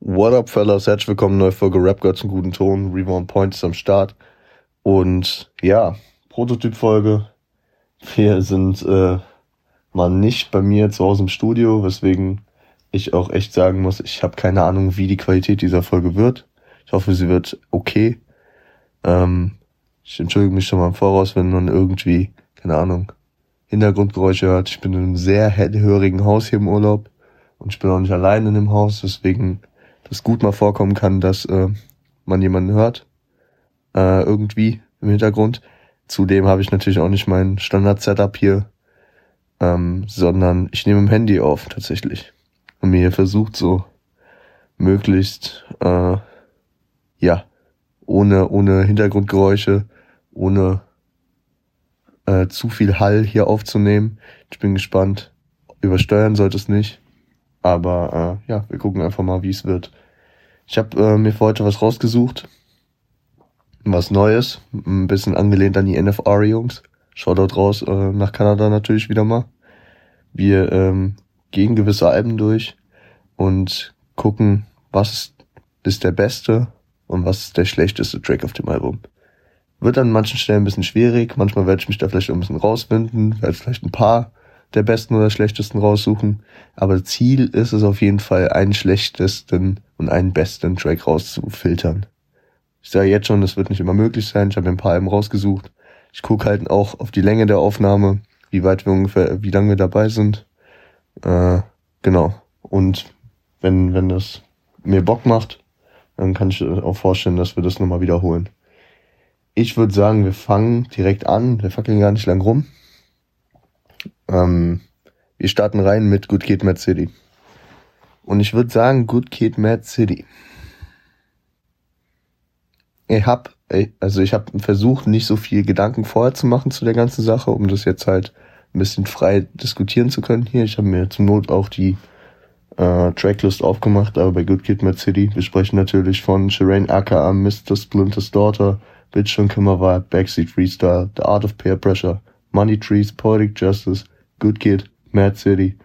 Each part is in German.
What up, fellas? Herzlich willkommen, neue Folge Rap Girl zum guten Ton. Reborn Point ist am Start. Und ja, Prototyp-Folge. Wir sind äh, mal nicht bei mir zu Hause im Studio, weswegen ich auch echt sagen muss, ich habe keine Ahnung, wie die Qualität dieser Folge wird. Ich hoffe, sie wird okay. Ähm, ich entschuldige mich schon mal im Voraus, wenn man irgendwie, keine Ahnung, Hintergrundgeräusche hört. Ich bin in einem sehr hellhörigen Haus hier im Urlaub und ich bin auch nicht allein in dem Haus, weswegen das gut mal vorkommen kann, dass äh, man jemanden hört, äh, irgendwie im Hintergrund. Zudem habe ich natürlich auch nicht mein Standard-Setup hier, ähm, sondern ich nehme im Handy auf tatsächlich und mir versucht so möglichst äh, ja ohne ohne Hintergrundgeräusche, ohne äh, zu viel Hall hier aufzunehmen. Ich bin gespannt. Übersteuern sollte es nicht. Aber äh, ja, wir gucken einfach mal, wie es wird. Ich habe äh, mir für heute was rausgesucht. Was Neues. Ein bisschen angelehnt an die NFR-Jungs. Shoutout raus äh, nach Kanada natürlich wieder mal. Wir ähm, gehen gewisse Alben durch und gucken, was ist der beste und was ist der schlechteste Track auf dem Album. Wird an manchen Stellen ein bisschen schwierig, manchmal werde ich mich da vielleicht ein bisschen rauswinden, werde vielleicht ein paar der besten oder schlechtesten raussuchen. Aber Ziel ist es auf jeden Fall, einen schlechtesten und einen besten Track rauszufiltern. Ich sage jetzt schon, das wird nicht immer möglich sein. Ich habe ein paar Alben rausgesucht. Ich gucke halt auch auf die Länge der Aufnahme, wie weit wir ungefähr, wie lange wir dabei sind. Äh, genau. Und wenn, wenn das mir Bock macht, dann kann ich auch vorstellen, dass wir das nochmal wiederholen. Ich würde sagen, wir fangen direkt an. Wir fackeln gar nicht lang rum. Ähm, wir starten rein mit Good Kid Mad City. Und ich würde sagen, Good Kid Mad City. Ich hab, also ich habe versucht, nicht so viel Gedanken vorher zu machen zu der ganzen Sache, um das jetzt halt ein bisschen frei diskutieren zu können hier. Ich habe mir zum Not auch die äh, Tracklist aufgemacht, aber bei Good Kid Mad City, wir sprechen natürlich von Shireen aka Mr. Splinter's Daughter, Bitch und Kimmer Vibe, Backseat Freestyle, The Art of Peer Pressure, Money Trees, Poetic Justice, Good Kid, Mad City,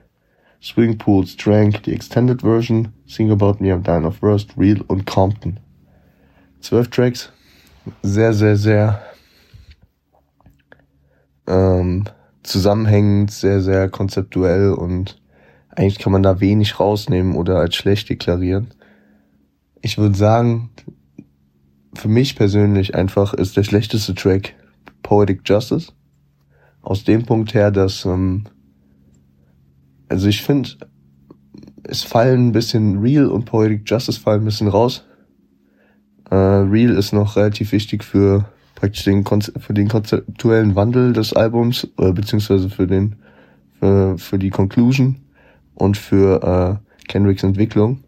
Swing Pools, Drank, die Extended Version, Sing About Me, I'm Dying of Rust, Real und Compton. Zwölf Tracks, sehr, sehr, sehr ähm, zusammenhängend, sehr, sehr konzeptuell und eigentlich kann man da wenig rausnehmen oder als schlecht deklarieren. Ich würde sagen, für mich persönlich einfach ist der schlechteste Track Poetic Justice aus dem Punkt her, dass, ähm, also ich finde, es fallen ein bisschen Real und Poetic Justice fallen ein bisschen raus. Äh, Real ist noch relativ wichtig für praktisch den, für den konzeptuellen Wandel des Albums, äh, beziehungsweise für den, für, für die Conclusion und für äh, Kendricks Entwicklung.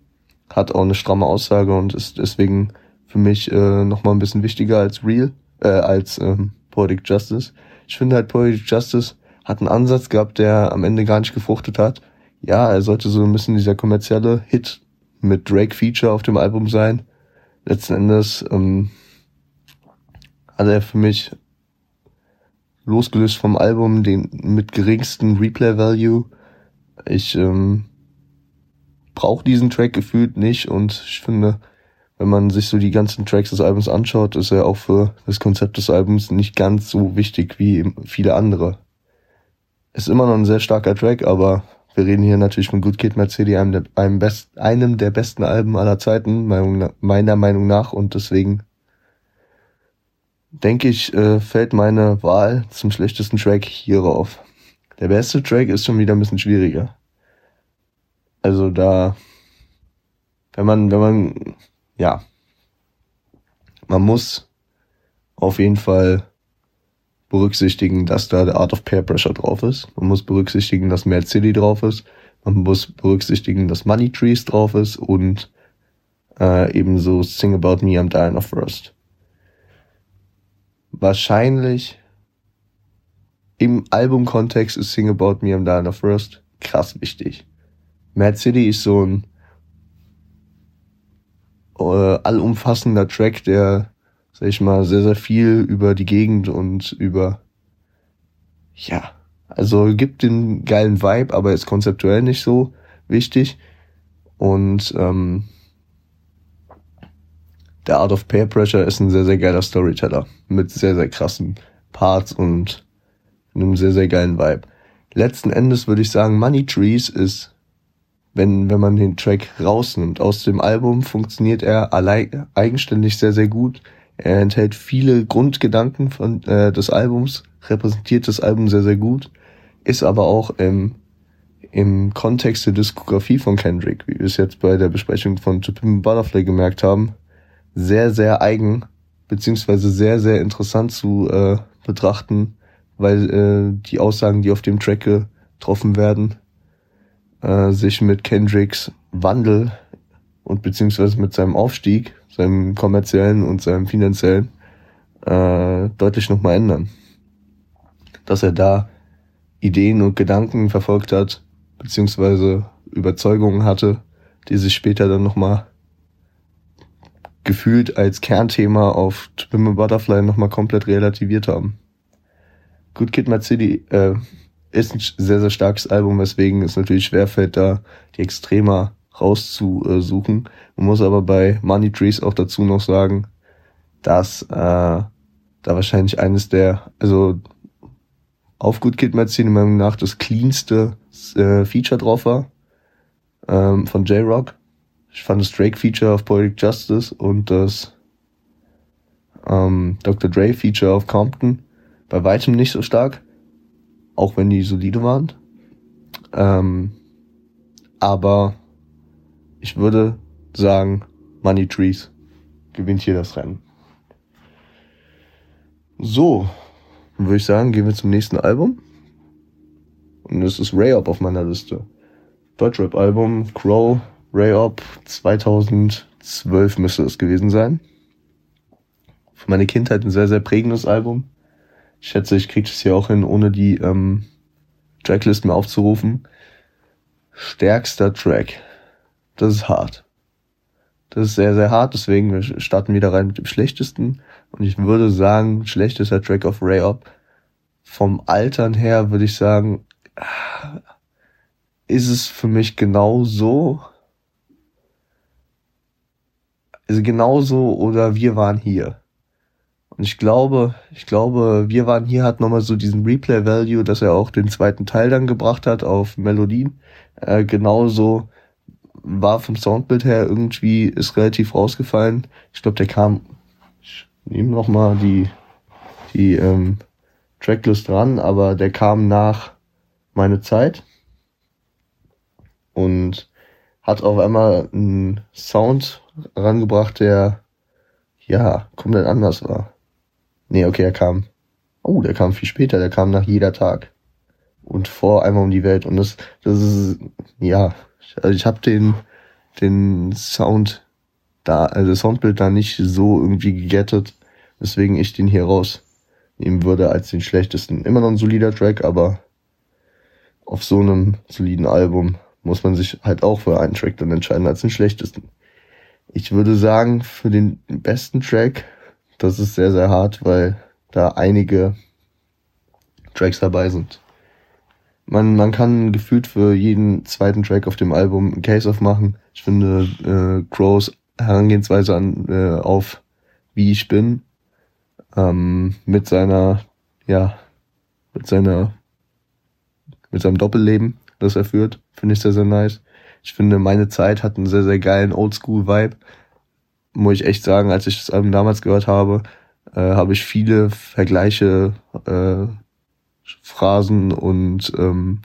Hat auch eine stramme Aussage und ist deswegen für mich äh, nochmal ein bisschen wichtiger als Real, äh, als ähm, Poetic Justice. Ich finde halt Poetic Justice hat einen Ansatz gehabt, der am Ende gar nicht gefruchtet hat. Ja, er sollte so ein bisschen dieser kommerzielle Hit mit Drake-Feature auf dem Album sein. Letzten Endes ähm, hat er für mich losgelöst vom Album den mit geringsten Replay-Value. Ich ähm, brauche diesen Track gefühlt nicht und ich finde, wenn man sich so die ganzen Tracks des Albums anschaut, ist er auch für das Konzept des Albums nicht ganz so wichtig wie viele andere. Ist immer noch ein sehr starker Track, aber wir reden hier natürlich von Good Kid City, einem der, einem, best, einem der besten Alben aller Zeiten, meiner Meinung nach, und deswegen denke ich, äh, fällt meine Wahl zum schlechtesten Track hierauf. Der beste Track ist schon wieder ein bisschen schwieriger. Also da, wenn man, wenn man ja, man muss auf jeden Fall berücksichtigen, dass da der Art of Peer Pressure drauf ist. Man muss berücksichtigen, dass Mad City drauf ist. Man muss berücksichtigen, dass Money Trees drauf ist und äh, ebenso Sing About Me, I'm Dying of Rust. Wahrscheinlich im Albumkontext ist Sing About Me, I'm Dying of Rust krass wichtig. Mad City ist so ein äh, allumfassender Track, der, sag ich mal, sehr, sehr viel über die Gegend und über, ja, also gibt den geilen Vibe, aber ist konzeptuell nicht so wichtig. Und ähm, der Art of Peer Pressure ist ein sehr, sehr geiler Storyteller mit sehr, sehr krassen Parts und einem sehr, sehr geilen Vibe. Letzten Endes würde ich sagen, Money Trees ist, wenn, wenn man den Track rausnimmt aus dem Album, funktioniert er allein, eigenständig sehr, sehr gut. Er enthält viele Grundgedanken von, äh, des Albums, repräsentiert das Album sehr, sehr gut, ist aber auch im, im Kontext der Diskografie von Kendrick, wie wir es jetzt bei der Besprechung von To Pimp Butterfly gemerkt haben, sehr, sehr eigen, beziehungsweise sehr, sehr interessant zu äh, betrachten, weil äh, die Aussagen, die auf dem Track getroffen werden, äh, sich mit Kendricks Wandel und beziehungsweise mit seinem Aufstieg, seinem kommerziellen und seinem finanziellen, äh, deutlich nochmal ändern. Dass er da Ideen und Gedanken verfolgt hat, beziehungsweise Überzeugungen hatte, die sich später dann nochmal gefühlt als Kernthema auf Twim Butterfly nochmal komplett relativiert haben. Good Kid, City äh, ist ein sehr, sehr starkes Album, weswegen es natürlich schwerfällt, da die Extremer rauszusuchen. Man muss aber bei Money Trees auch dazu noch sagen, dass äh, da wahrscheinlich eines der, also auf Good Kid Mad City Meinung nach das cleanste äh, Feature drauf war ähm, von J-Rock. Ich fand das Drake-Feature auf Poetic Justice und das ähm, Dr. Dre-Feature auf Compton bei weitem nicht so stark, auch wenn die solide waren. Ähm, aber ich würde sagen, Money Trees gewinnt hier das Rennen. So, würde ich sagen, gehen wir zum nächsten Album. Und das ist Ray-Up auf meiner Liste. Deutschrap-Album, Crow, Ray-Up, 2012 müsste es gewesen sein. Für meine Kindheit ein sehr, sehr prägendes Album. Ich schätze, ich kriege es hier auch hin, ohne die ähm, Tracklist mehr aufzurufen. Stärkster Track. Das ist hart. Das ist sehr, sehr hart, deswegen wir starten wieder rein mit dem schlechtesten. Und ich würde sagen, schlechtester Track auf Ray Up. Vom Altern her würde ich sagen, ist es für mich genau so. Also genauso oder wir waren hier. Und ich glaube, ich glaube, wir waren hier hat nochmal so diesen Replay-Value, dass er auch den zweiten Teil dann gebracht hat auf Melodien. Äh, genauso war vom Soundbild her irgendwie, ist relativ rausgefallen. Ich glaube, der kam, ich nehme nochmal die, die ähm, Tracklist ran, aber der kam nach meine Zeit und hat auf einmal einen Sound rangebracht, der ja komplett anders war. Nee, okay, er kam. Oh, der kam viel später, der kam nach jeder Tag. Und vor einmal um die Welt. Und das, das ist, ja, also ich habe den, den Sound da, also das Soundbild da nicht so irgendwie gegettet, weswegen ich den hier rausnehmen würde als den schlechtesten. Immer noch ein solider Track, aber auf so einem soliden Album muss man sich halt auch für einen Track dann entscheiden als den schlechtesten. Ich würde sagen, für den besten Track das ist sehr, sehr hart, weil da einige Tracks dabei sind. Man, man kann gefühlt für jeden zweiten Track auf dem Album ein Case-Off machen. Ich finde äh, Crows Herangehensweise an, äh, auf wie ich bin ähm, mit seiner ja mit seiner mit seinem Doppelleben, das er führt, finde ich sehr sehr nice. Ich finde meine Zeit hat einen sehr sehr geilen Oldschool Vibe muss ich echt sagen, als ich das Album damals gehört habe, äh, habe ich viele Vergleiche, äh, Phrasen und ähm,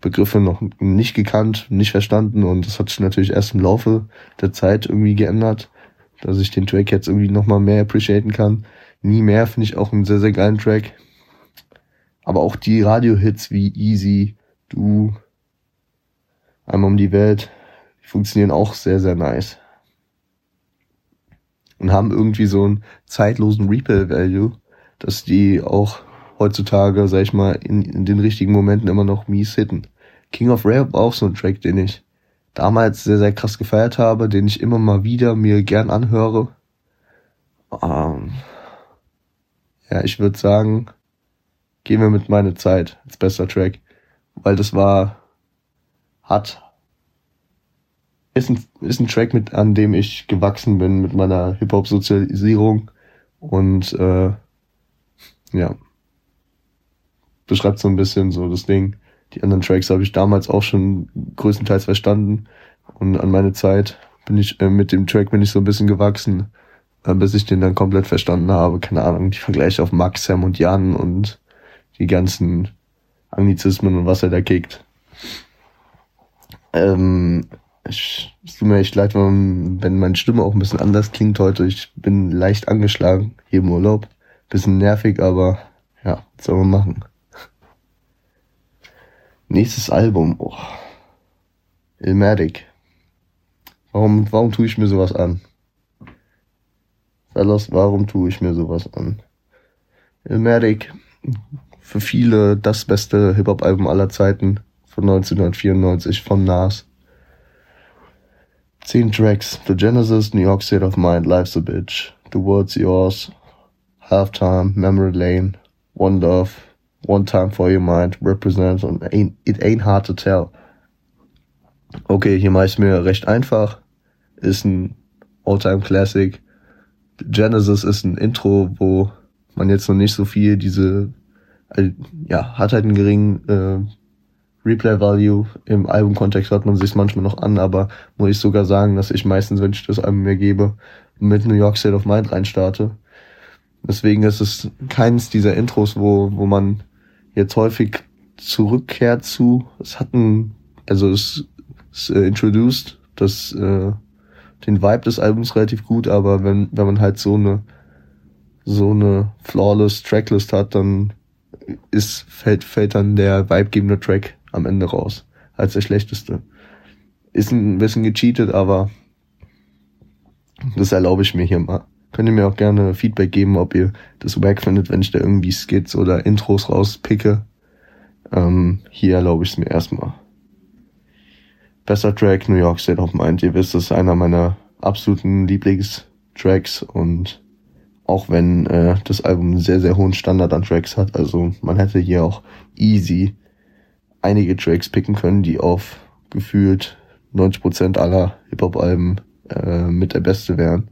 Begriffe noch nicht gekannt, nicht verstanden und das hat sich natürlich erst im Laufe der Zeit irgendwie geändert, dass ich den Track jetzt irgendwie nochmal mehr appreciaten kann. Nie mehr finde ich auch einen sehr, sehr geilen Track. Aber auch die Radio-Hits wie Easy, Du, Einmal um die Welt, die funktionieren auch sehr, sehr nice und haben irgendwie so einen zeitlosen Replay-Value, dass die auch heutzutage, sag ich mal, in, in den richtigen Momenten immer noch mies hitten. King of Rap war auch so ein Track, den ich damals sehr, sehr krass gefeiert habe, den ich immer mal wieder mir gern anhöre. Ähm, ja, ich würde sagen, gehen wir mit meine Zeit als bester Track, weil das war, hat ist ein, ist ein Track, mit an dem ich gewachsen bin mit meiner Hip-Hop-Sozialisierung und äh, ja, beschreibt so ein bisschen so das Ding. Die anderen Tracks habe ich damals auch schon größtenteils verstanden und an meine Zeit bin ich äh, mit dem Track bin ich so ein bisschen gewachsen, äh, bis ich den dann komplett verstanden habe. Keine Ahnung, die Vergleiche auf Max, Sam und Jan und die ganzen Anglizismen und was er da kickt. Ähm, ich, es tut mir echt leid, wenn, wenn meine Stimme auch ein bisschen anders klingt heute. Ich bin leicht angeschlagen hier im Urlaub. Bisschen nervig, aber ja, was soll man machen? Nächstes Album. Oh. Ilmatic. Warum, warum tue ich mir sowas an? Fellas, warum tue ich mir sowas an? Ilmatic, für viele das beste Hip-Hop-Album aller Zeiten von 1994 von Nas. Zehn Tracks. The Genesis, New York State of Mind, Life's a Bitch, The World's Yours, Halftime, Memory Lane, One Love, One Time for Your Mind, Represent und It Ain't Hard to Tell. Okay, hier mache ich mir recht einfach. Ist ein All-Time Classic. Genesis ist ein Intro, wo man jetzt noch nicht so viel diese, ja, hat halt einen geringen äh, Replay Value. Im Albumkontext hört man sich manchmal noch an, aber muss ich sogar sagen, dass ich meistens, wenn ich das Album mir gebe, mit New York State of Mind reinstarte. Deswegen ist es keins dieser Intros, wo, wo man jetzt häufig zurückkehrt zu. Es hat ein, also es, es äh, introduced das, äh, den Vibe des Albums relativ gut, aber wenn, wenn man halt so eine, so eine flawless Tracklist hat, dann ist, fällt, fällt dann der vibegebende Track am Ende raus. Als der schlechteste. Ist ein bisschen gecheatet, aber das erlaube ich mir hier mal. Könnt ihr mir auch gerne Feedback geben, ob ihr das wack findet, wenn ich da irgendwie Skits oder Intros rauspicke. Ähm, hier erlaube ich es mir erstmal. Bester Track, New York State of Mind. Ihr wisst, das ist einer meiner absoluten Lieblingstracks und auch wenn äh, das Album einen sehr, sehr hohen Standard an Tracks hat, also man hätte hier auch easy einige Tracks picken können, die auf gefühlt 90% aller Hip-Hop-Alben äh, mit der beste wären.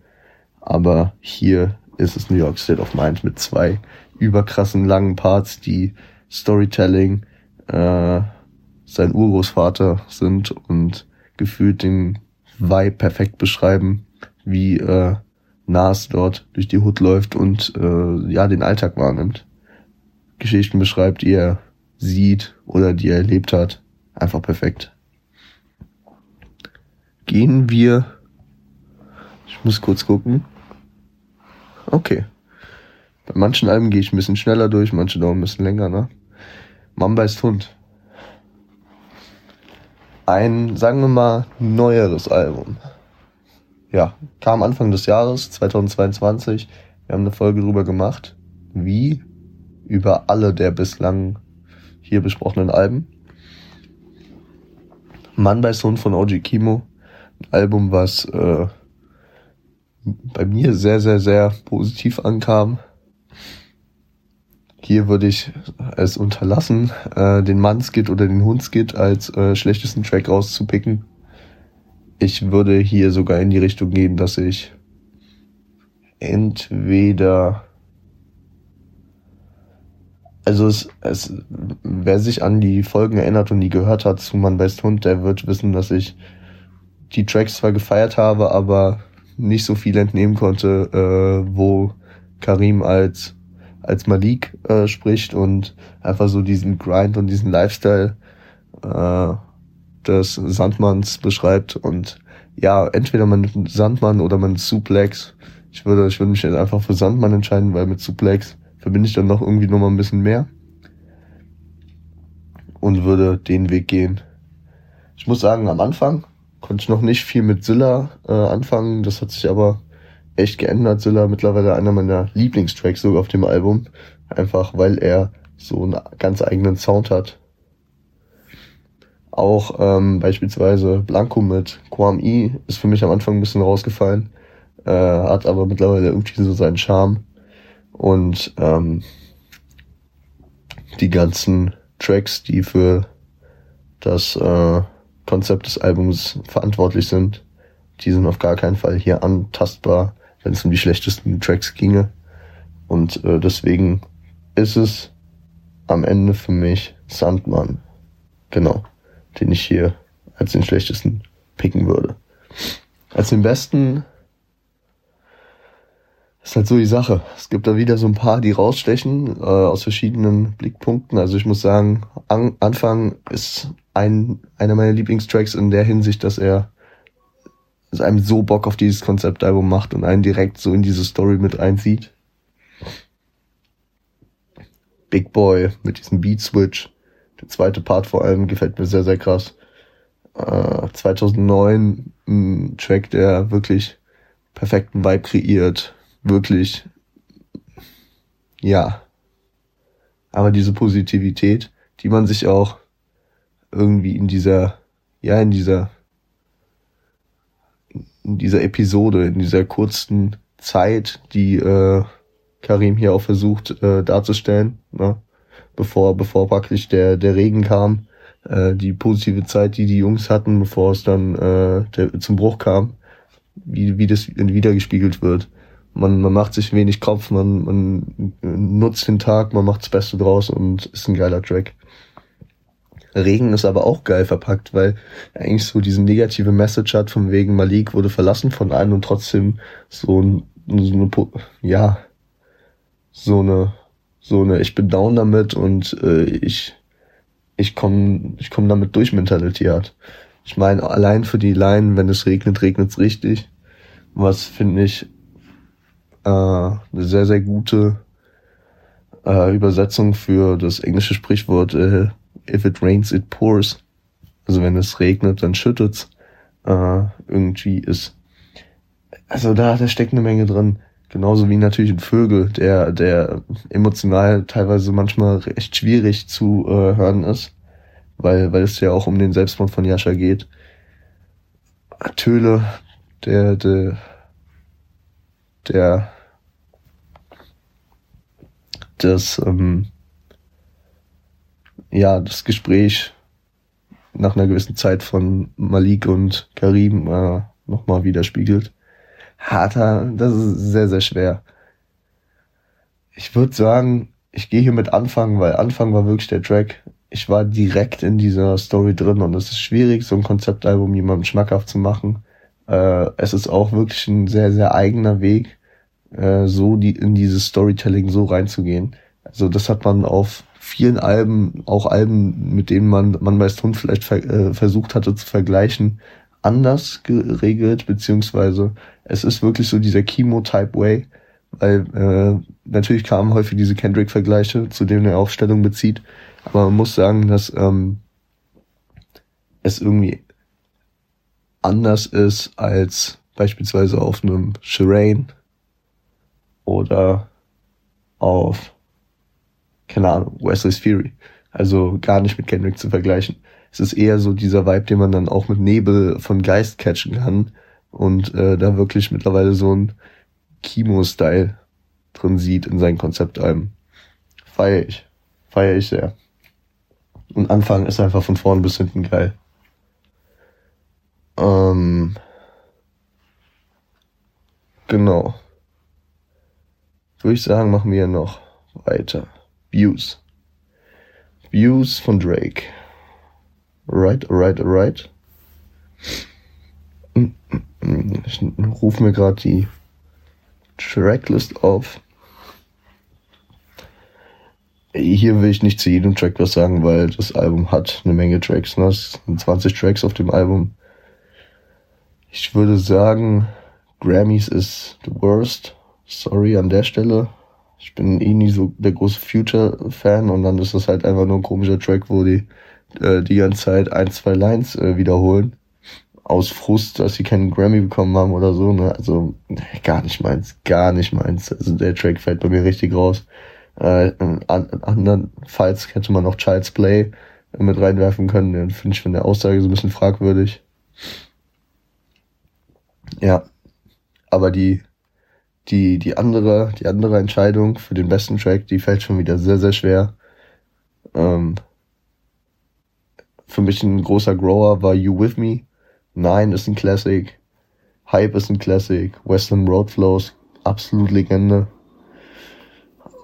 Aber hier ist es New York State of Mind mit zwei überkrassen langen Parts, die Storytelling äh, sein Urgroßvater sind und gefühlt den Vibe perfekt beschreiben, wie äh, Nas dort durch die Hut läuft und äh, ja den Alltag wahrnimmt. Geschichten beschreibt, die er sieht oder die er erlebt hat. Einfach perfekt. Gehen wir. Ich muss kurz gucken. Okay. Bei manchen Alben gehe ich ein bisschen schneller durch, manche dauern ein bisschen länger, ne? Mamba ist Hund. Ein, sagen wir mal, neueres Album. Ja, kam Anfang des Jahres, 2022. Wir haben eine Folge drüber gemacht, wie über alle der bislang hier besprochenen Alben. Mann bei Sohn von OG Kimo. Ein Album, was äh, bei mir sehr, sehr, sehr positiv ankam. Hier würde ich es unterlassen, äh, den Mannskit oder den Hundskit als äh, schlechtesten Track rauszupicken. Ich würde hier sogar in die Richtung gehen, dass ich entweder also es, es, wer sich an die Folgen erinnert und die gehört hat zu Man Best Hund, der wird wissen, dass ich die Tracks zwar gefeiert habe, aber nicht so viel entnehmen konnte, äh, wo Karim als als Malik äh, spricht und einfach so diesen Grind und diesen Lifestyle äh, des Sandmanns beschreibt und ja, entweder man nimmt Sandmann oder man Suplex. Ich würde, ich würde mich jetzt einfach für Sandmann entscheiden, weil mit Suplex verbinde ich dann noch irgendwie noch mal ein bisschen mehr und würde den Weg gehen. Ich muss sagen, am Anfang konnte ich noch nicht viel mit Zilla äh, anfangen. Das hat sich aber echt geändert. Zilla mittlerweile einer meiner Lieblingstracks sogar auf dem Album. Einfach weil er so einen ganz eigenen Sound hat. Auch ähm, beispielsweise Blanco mit Quam E ist für mich am Anfang ein bisschen rausgefallen. Äh, hat aber mittlerweile irgendwie so seinen Charme. Und ähm, die ganzen Tracks, die für das äh, Konzept des Albums verantwortlich sind. Die sind auf gar keinen Fall hier antastbar, wenn es um die schlechtesten Tracks ginge. Und äh, deswegen ist es am Ende für mich Sandmann. Genau. Den ich hier als den schlechtesten picken würde. Als den besten ist halt so die Sache. Es gibt da wieder so ein paar, die rausstechen äh, aus verschiedenen Blickpunkten. Also ich muss sagen, an, Anfang ist ein einer meiner Lieblingstracks in der Hinsicht, dass er es einem so Bock auf dieses Konzeptalbum macht und einen direkt so in diese Story mit reinzieht. Big Boy mit diesem Beat Switch. Der zweite Part vor allem gefällt mir sehr, sehr krass. Äh, 2009 ein Track, der wirklich perfekten Vibe kreiert. Wirklich, ja. Aber diese Positivität, die man sich auch irgendwie in dieser, ja, in dieser, in dieser Episode, in dieser kurzen Zeit, die äh, Karim hier auch versucht äh, darzustellen, ne? bevor bevor praktisch der der Regen kam, äh, die positive Zeit, die die Jungs hatten, bevor es dann äh, der, zum Bruch kam, wie wie das wiedergespiegelt wird. Man man macht sich wenig Kopf, man man nutzt den Tag, man macht das Beste draus und ist ein geiler Track. Regen ist aber auch geil verpackt, weil er eigentlich so diese negative Message hat, von wegen Malik wurde verlassen von einem und trotzdem so, ein, so eine, ja, so eine, so eine, ich bin down damit und äh, ich, ich komme ich komm damit durch Mentality hat. Ich meine, allein für die Line, wenn es regnet, regnet es richtig. Was finde ich äh, eine sehr, sehr gute äh, Übersetzung für das englische Sprichwort äh, If it rains, it pours. Also wenn es regnet, dann schüttet's. Äh, irgendwie ist. Also da, da steckt eine Menge drin. Genauso wie natürlich ein Vögel, der, der emotional teilweise manchmal recht schwierig zu äh, hören ist, weil, weil es ja auch um den Selbstmord von Jascha geht. Töle, der, der, der, das, ähm, ja, das Gespräch nach einer gewissen Zeit von Malik und Karim äh, nochmal widerspiegelt harter, das ist sehr, sehr schwer. Ich würde sagen, ich gehe hier mit Anfang, weil Anfang war wirklich der Track. Ich war direkt in dieser Story drin und es ist schwierig, so ein Konzeptalbum jemandem schmackhaft zu machen. Äh, es ist auch wirklich ein sehr, sehr eigener Weg, äh, so die, in dieses Storytelling so reinzugehen. Also das hat man auf vielen Alben, auch Alben, mit denen man, man bei Stone vielleicht ver, äh, versucht hatte zu vergleichen, anders geregelt, beziehungsweise es ist wirklich so dieser Chemo-Type-Way, weil äh, natürlich kamen häufig diese Kendrick-Vergleiche, zu denen er auch Stellung bezieht, aber man muss sagen, dass ähm, es irgendwie anders ist als beispielsweise auf einem Shireen oder auf, keine Ahnung, Wesley's Fury. Also gar nicht mit Kendrick zu vergleichen es ist eher so dieser Vibe, den man dann auch mit Nebel von Geist catchen kann und äh, da wirklich mittlerweile so ein Kimo-Style drin sieht in seinen Konzeptalben. Feier ich. Feier ich sehr. Und Anfang ist einfach von vorn bis hinten geil. Ähm, genau. Würde ich sagen, machen wir noch weiter. Views. Views von Drake. Alright, alright, alright. Ich rufe mir gerade die Tracklist auf. Hier will ich nicht zu jedem Track was sagen, weil das Album hat eine Menge Tracks. Ne? Es sind 20 Tracks auf dem Album. Ich würde sagen, Grammys ist the worst. Sorry an der Stelle. Ich bin eh nie so der große Future-Fan und dann ist das halt einfach nur ein komischer Track, wo die äh, die ganze Zeit ein, zwei Lines äh, wiederholen. Aus Frust, dass sie keinen Grammy bekommen haben oder so. Ne? Also gar nicht meins, gar nicht meins. Also der Track fällt bei mir richtig raus. Äh, an, andernfalls hätte man noch Child's Play mit reinwerfen können. Den finde ich von der Aussage so ein bisschen fragwürdig. Ja, aber die die die andere die andere Entscheidung für den besten Track, die fällt schon wieder sehr sehr schwer. Ähm, für mich ein großer Grower war You With Me. Nine ist ein Classic. Hype ist ein Classic. Western Road Flows, absolut Legende.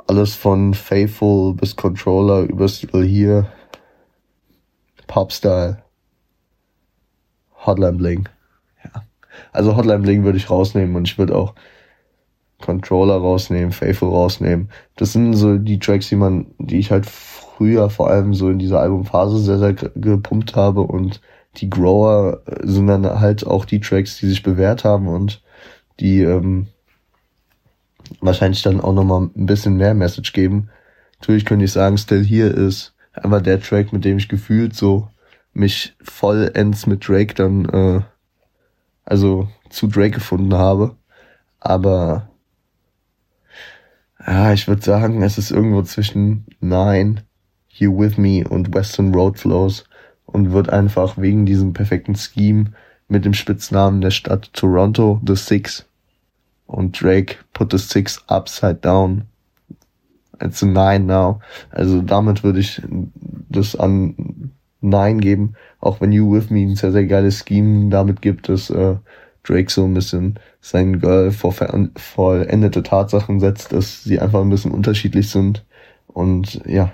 Alles von Faithful bis Controller über Still Here. Popstyle. Hotline Bling. Ja. Also Hotline Bling würde ich rausnehmen und ich würde auch Controller rausnehmen, Faithful rausnehmen. Das sind so die Tracks, die man, die ich halt früher vor allem so in dieser Albumphase sehr, sehr gepumpt habe und die Grower sind dann halt auch die Tracks, die sich bewährt haben und die ähm, wahrscheinlich dann auch nochmal ein bisschen mehr Message geben. Natürlich könnte ich sagen, Still Here ist einfach der Track, mit dem ich gefühlt so mich vollends mit Drake dann, äh, also zu Drake gefunden habe. Aber ja, ich würde sagen, es ist irgendwo zwischen Nine, You With Me und Western Road Flows und wird einfach wegen diesem perfekten Scheme mit dem Spitznamen der Stadt Toronto The Six und Drake put the Six upside down. It's a nine now. Also damit würde ich das an Nine geben, auch wenn You With Me ein sehr, sehr geiles Scheme damit gibt, dass äh, Drake so ein bisschen sein Girl vor vollendete Tatsachen setzt, dass sie einfach ein bisschen unterschiedlich sind und ja,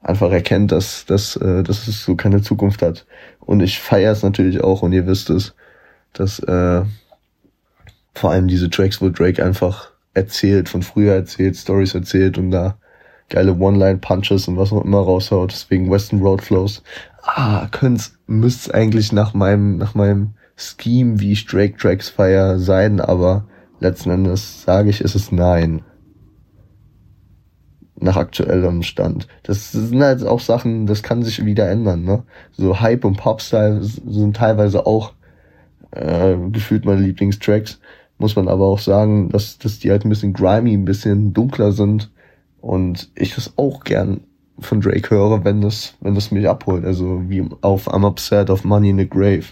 einfach erkennt, dass, dass, äh, dass es so keine Zukunft hat. Und ich feiere es natürlich auch und ihr wisst es, dass äh, vor allem diese Tracks, wo Drake einfach erzählt, von früher erzählt, Stories erzählt und da geile One-Line-Punches und was auch immer raushaut, deswegen Western Road Flows. Ah, könnt's, müsst's eigentlich nach meinem, nach meinem Scheme, wie ich Drake Tracks feier, sein, aber letzten Endes sage ich, ist es nein nach aktuellem Stand. Das sind halt auch Sachen, das kann sich wieder ändern, ne? So Hype und Popstyle sind teilweise auch äh, gefühlt meine Lieblingstracks. Muss man aber auch sagen, dass, dass die halt ein bisschen grimy, ein bisschen dunkler sind. Und ich das auch gern von Drake höre, wenn das, wenn das mich abholt. Also wie auf I'm Upset of Money in the Grave.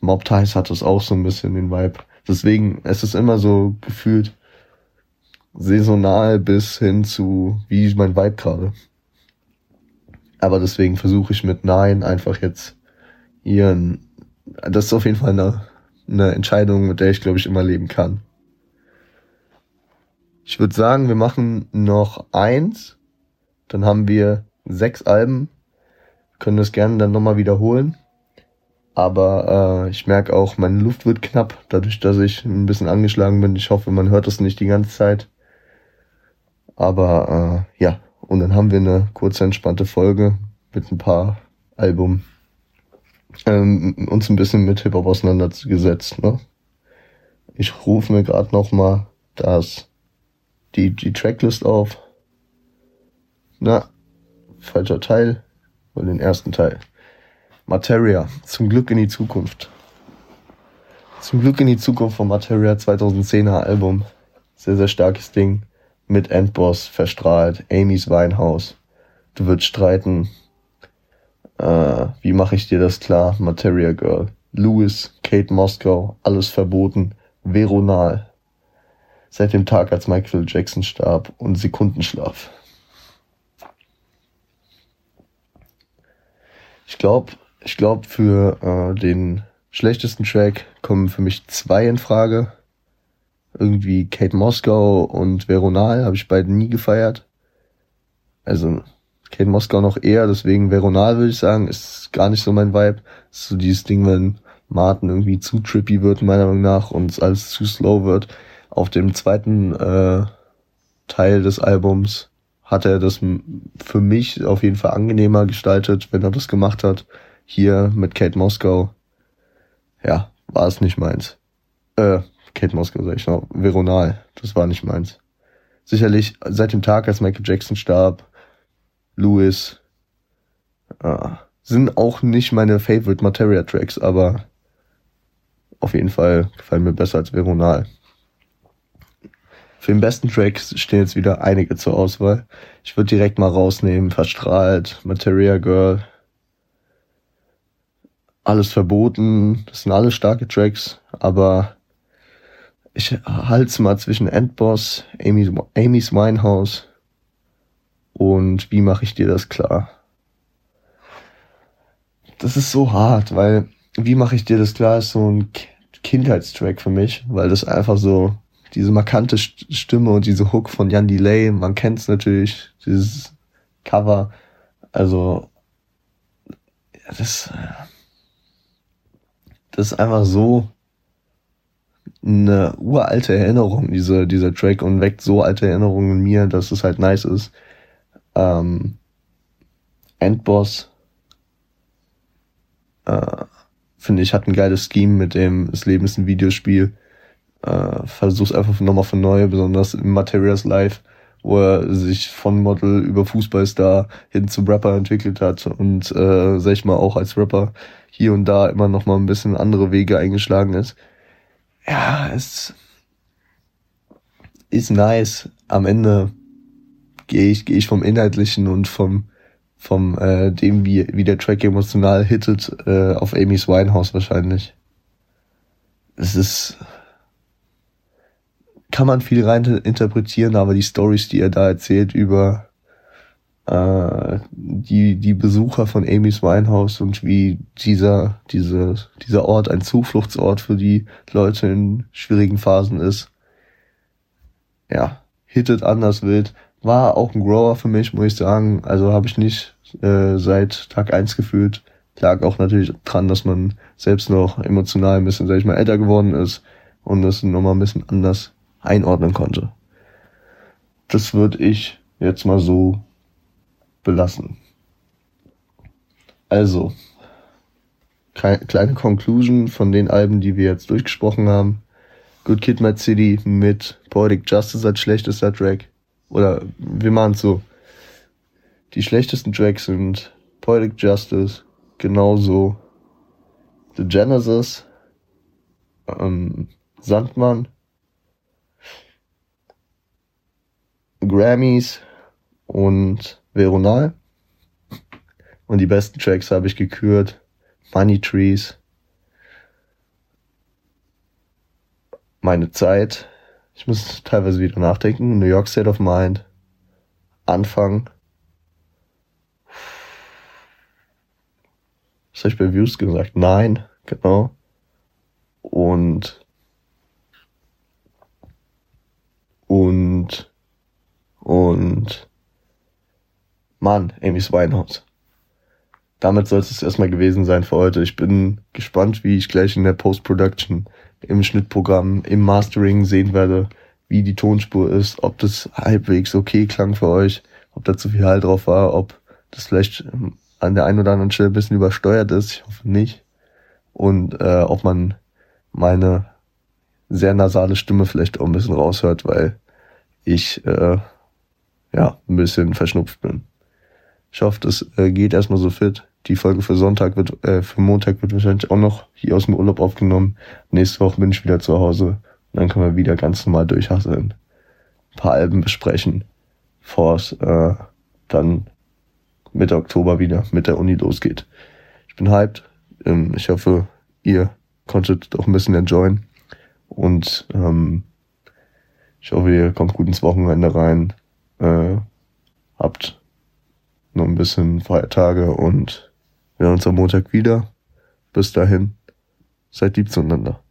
Mob Ties hat das auch so ein bisschen den Vibe. Deswegen, es ist immer so gefühlt, saisonal bis hin zu, wie ist mein Vibe gerade. Aber deswegen versuche ich mit Nein einfach jetzt hier ein, das ist auf jeden Fall eine, eine Entscheidung, mit der ich glaube ich immer leben kann. Ich würde sagen, wir machen noch eins, dann haben wir sechs Alben, können das gerne dann nochmal wiederholen. Aber äh, ich merke auch, meine Luft wird knapp, dadurch, dass ich ein bisschen angeschlagen bin. Ich hoffe, man hört das nicht die ganze Zeit. Aber äh, ja, und dann haben wir eine kurze entspannte Folge mit ein paar Album ähm, uns ein bisschen mit Hip-Hop auseinandergesetzt. Ne? Ich rufe mir gerade noch mal das die die Tracklist auf. Na, falscher Teil, und den ersten Teil. Materia, zum Glück in die Zukunft. Zum Glück in die Zukunft von Materia 2010er Album. Sehr, sehr starkes Ding mit Endboss verstrahlt, Amy's Weinhaus. Du wirst streiten. Äh, wie mache ich dir das klar? Materia Girl. Louis, Kate Moskau, alles verboten. Veronal. Seit dem Tag, als Michael Jackson starb und Sekundenschlaf. Ich glaube, ich glaube für äh, den schlechtesten Track kommen für mich zwei in Frage irgendwie Kate Moskau und Veronal habe ich beide nie gefeiert. Also Kate Moskau noch eher, deswegen Veronal würde ich sagen, ist gar nicht so mein Vibe. Ist so dieses Ding, wenn Martin irgendwie zu trippy wird, meiner Meinung nach, und alles zu slow wird. Auf dem zweiten äh, Teil des Albums hat er das für mich auf jeden Fall angenehmer gestaltet, wenn er das gemacht hat. Hier mit Kate Moskau. Ja, war es nicht meins. Äh, Kate Moskau, sag ich noch, Veronal, das war nicht meins. Sicherlich seit dem Tag, als Michael Jackson starb, Louis, äh, sind auch nicht meine Favorite Materia Tracks, aber auf jeden Fall gefallen mir besser als Veronal. Für den besten Track stehen jetzt wieder einige zur Auswahl. Ich würde direkt mal rausnehmen, Verstrahlt, Materia Girl, alles verboten, das sind alles starke Tracks, aber ich halte mal zwischen Endboss, Amy's, Amy's Winehouse und wie mache ich dir das klar? das ist so hart, weil wie mache ich dir das klar, ist so ein Kindheitstrack für mich, weil das einfach so diese markante Stimme und diese Hook von Jan Delay, man kennt's natürlich, dieses Cover, also das, das ist einfach so eine uralte Erinnerung, diese, dieser Track und weckt so alte Erinnerungen in mir, dass es halt nice ist. Ähm, Endboss, äh, finde ich, hat ein geiles Scheme mit dem, das Leben ist ein Videospiel. Äh, versuch's einfach nochmal von neu, besonders im Materials Life, wo er sich von Model über Fußballstar hin zum Rapper entwickelt hat und, äh, sag ich mal, auch als Rapper hier und da immer nochmal ein bisschen andere Wege eingeschlagen ist. Ja, es ist nice. Am Ende gehe ich, gehe ich vom Inhaltlichen und vom, vom äh, dem, wie, wie der Track emotional hittet, äh, auf Amy's Winehouse wahrscheinlich. Es ist kann man viel rein interpretieren, aber die Stories, die er da erzählt über äh, die die Besucher von Amy's Winehouse und wie dieser diese dieser Ort ein Zufluchtsort für die Leute in schwierigen Phasen ist, ja hittet anders wild. War auch ein Grower für mich, muss ich sagen. Also habe ich nicht äh, seit Tag eins gefühlt. Lag auch natürlich dran, dass man selbst noch emotional ein bisschen, sag ich mal, älter geworden ist und das nochmal ein bisschen anders einordnen konnte. Das würde ich jetzt mal so belassen. Also, kleine Conclusion von den Alben, die wir jetzt durchgesprochen haben. Good Kid, Mad City mit Poetic Justice als schlechtester Track. Oder wir machen es so. Die schlechtesten Tracks sind Poetic Justice, genauso The Genesis, ähm, Sandmann, Grammys und Veronal. Und die besten Tracks habe ich gekürt. Money Trees. Meine Zeit. Ich muss teilweise wieder nachdenken. New York State of Mind. Anfang. Was habe ich bei Views gesagt? Nein, genau. Und und und Mann, Amy's Winehouse. Damit soll es erstmal gewesen sein für heute. Ich bin gespannt, wie ich gleich in der Post-Production, im Schnittprogramm, im Mastering sehen werde, wie die Tonspur ist, ob das halbwegs okay klang für euch, ob da zu viel Halt drauf war, ob das vielleicht ähm, an der einen oder anderen Stelle ein bisschen übersteuert ist. Ich hoffe nicht. Und äh, ob man meine sehr nasale Stimme vielleicht auch ein bisschen raushört, weil ich äh, ja, ein bisschen verschnupft bin. Ich hoffe, das äh, geht erstmal so fit. Die Folge für Sonntag wird, äh, für Montag wird wahrscheinlich auch noch hier aus dem Urlaub aufgenommen. Nächste Woche bin ich wieder zu Hause. Und dann können wir wieder ganz normal durchhasseln. Ein paar Alben besprechen. Bevor es äh, dann Mitte Oktober wieder mit der Uni losgeht. Ich bin hyped. Ähm, ich hoffe, ihr konntet auch ein bisschen enjoyen. Und ähm, ich hoffe, ihr kommt gut ins Wochenende rein äh, habt noch ein bisschen Feiertage und wir hören uns am Montag wieder. Bis dahin, seid lieb zueinander.